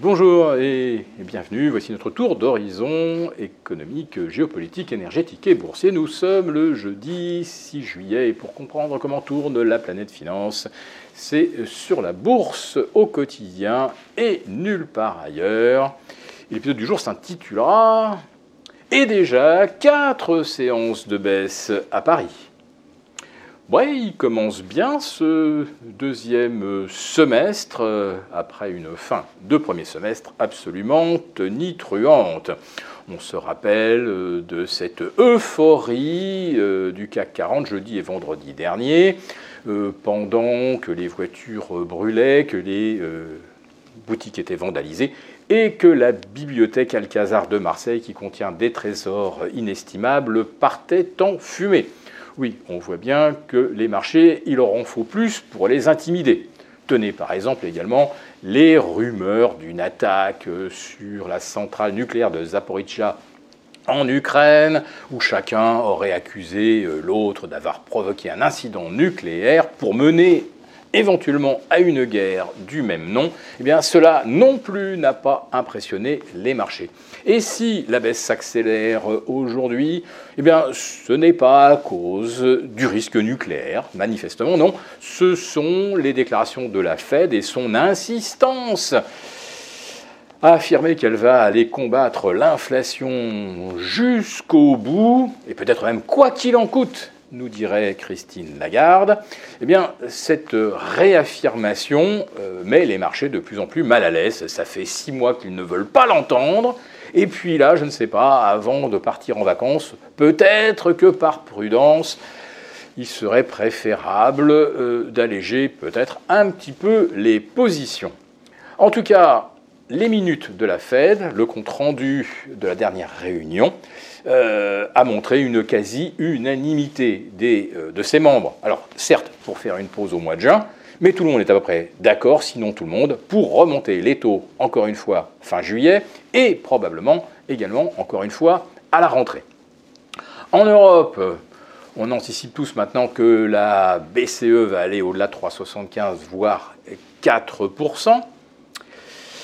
Bonjour et bienvenue, voici notre tour d'horizon économique, géopolitique, énergétique et boursier. Nous sommes le jeudi 6 juillet et pour comprendre comment tourne la planète finance, c'est sur la bourse au quotidien et nulle part ailleurs. L'épisode du jour s'intitulera Et déjà quatre séances de baisse à Paris. Il commence bien ce deuxième semestre, euh, après une fin de premier semestre absolument tonitruante. On se rappelle euh, de cette euphorie euh, du CAC 40 jeudi et vendredi dernier, pendant que les voitures brûlaient, que les boutiques étaient vandalisées et que la bibliothèque Alcazar de Marseille, qui contient des trésors inestimables, partait en fumée. Oui, on voit bien que les marchés, il leur en faut plus pour les intimider. Tenez par exemple également les rumeurs d'une attaque sur la centrale nucléaire de Zaporizhia en Ukraine, où chacun aurait accusé euh, l'autre d'avoir provoqué un incident nucléaire pour mener éventuellement à une guerre du même nom, eh bien cela non plus n'a pas impressionné les marchés. Et si la baisse s'accélère aujourd'hui, eh bien ce n'est pas à cause du risque nucléaire, manifestement non, ce sont les déclarations de la Fed et son insistance à affirmer qu'elle va aller combattre l'inflation jusqu'au bout, et peut-être même quoi qu'il en coûte, nous dirait Christine Lagarde, eh bien, cette réaffirmation euh, met les marchés de plus en plus mal à l'aise. Ça fait six mois qu'ils ne veulent pas l'entendre. Et puis là, je ne sais pas, avant de partir en vacances, peut-être que par prudence, il serait préférable euh, d'alléger peut-être un petit peu les positions. En tout cas, les minutes de la Fed, le compte-rendu de la dernière réunion, euh, a montré une quasi-unanimité euh, de ses membres. Alors, certes, pour faire une pause au mois de juin, mais tout le monde est à peu près d'accord, sinon tout le monde, pour remonter les taux, encore une fois, fin juillet, et probablement également, encore une fois, à la rentrée. En Europe, on anticipe tous maintenant que la BCE va aller au-delà de 3,75, voire 4%.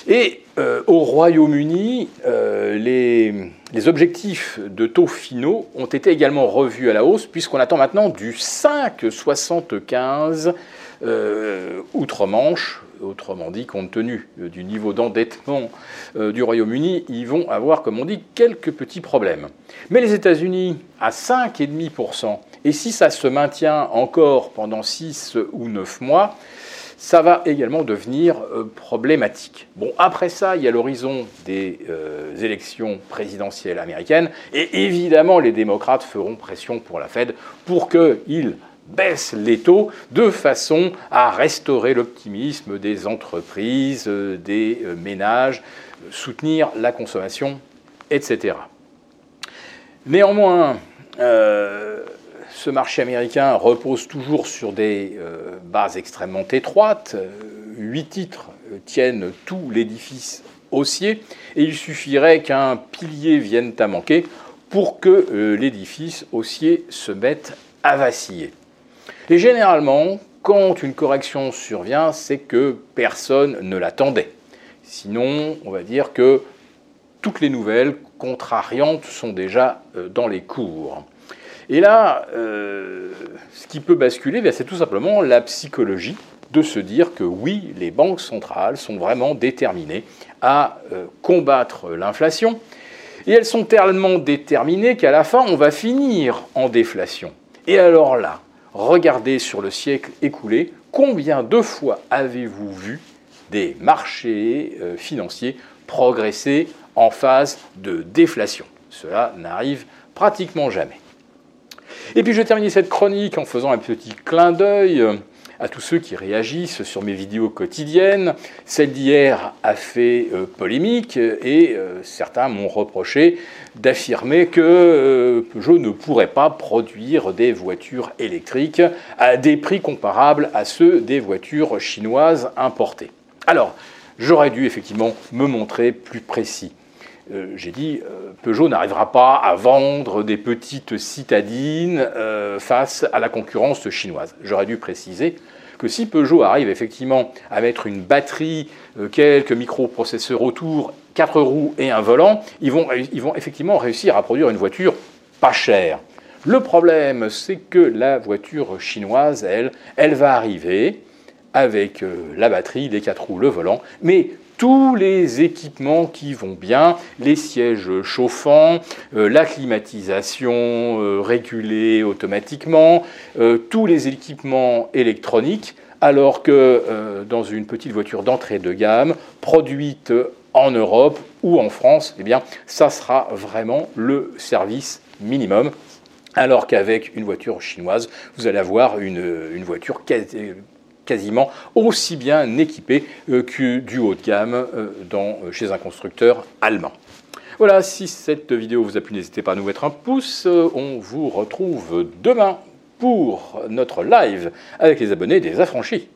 Et euh, au Royaume-Uni, euh, les, objectifs de taux finaux ont été également revus à la hausse, puisqu'on attend maintenant du 5,75 euh, outre-Manche. Autrement dit, compte tenu du niveau d'endettement du Royaume-Uni, ils vont avoir, comme on dit, quelques petits problèmes. Mais les États-Unis, à 5,5%, et si ça se maintient encore pendant 6 ou 9 mois, ça va également devenir euh, problématique. Bon, après ça, il y a l'horizon des euh, élections présidentielles américaines, et évidemment, les démocrates feront pression pour la Fed pour qu'il baisse les taux de façon à restaurer l'optimisme des entreprises, euh, des ménages, soutenir la consommation, etc. Néanmoins, ce marché américain repose toujours sur des euh, bases extrêmement étroites. Huit titres euh, tiennent tout l'édifice haussier et il suffirait qu'un pilier vienne à manquer pour que euh, l'édifice haussier se mette à vaciller. Et généralement, quand une correction survient, c'est que personne ne l'attendait. Sinon, on va dire que toutes les nouvelles contrariantes sont déjà dans les cours. Et là, euh, ce qui peut basculer, ben, c'est tout simplement la psychologie de se dire que oui, les banques centrales sont vraiment déterminées à euh, combattre l'inflation. Et elles sont tellement déterminées qu'à la fin, on va finir en déflation. Et alors là, regardez sur le siècle écoulé, combien de fois avez-vous vu des marchés euh, financiers progresser en phase de déflation? Cela n'arrive pratiquement jamais. Et puis je termine cette chronique en faisant un petit clin d'œil à tous ceux qui réagissent sur mes vidéos quotidiennes. Celle d'hier a fait euh, polémique et euh, certains m'ont reproché d'affirmer que euh, Peugeot ne pourrait pas produire des voitures électriques à des prix comparables à ceux des voitures chinoises importées. Alors, j'aurais dû effectivement me montrer plus précis. Euh, j'ai dit, euh, Peugeot n'arrivera pas à vendre des petites citadines euh, face à la concurrence chinoise. J'aurais dû préciser que si Peugeot arrive effectivement à mettre une batterie, quelques microprocesseurs autour, quatre roues et un volant, ils vont, ils vont effectivement réussir à produire une voiture pas chère. Le problème, c'est que la voiture chinoise, elle, elle va arriver avec euh, la batterie, les quatre roues, le volant, mais tous les équipements qui vont bien, les sièges chauffants, euh, la climatisation euh, régulée automatiquement, tous les équipements électroniques, alors que dans une petite voiture d'entrée de gamme, produite en Europe ou en France, eh bien, ça sera vraiment le service minimum. Alors qu'avec une voiture chinoise, vous allez avoir une, voiture quasiment aussi bien équipée euh, que du haut de gamme euh, chez un constructeur allemand. Voilà, si cette vidéo vous a plu, n'hésitez pas à nous mettre un pouce. On vous retrouve demain pour notre live avec les abonnés des affranchis.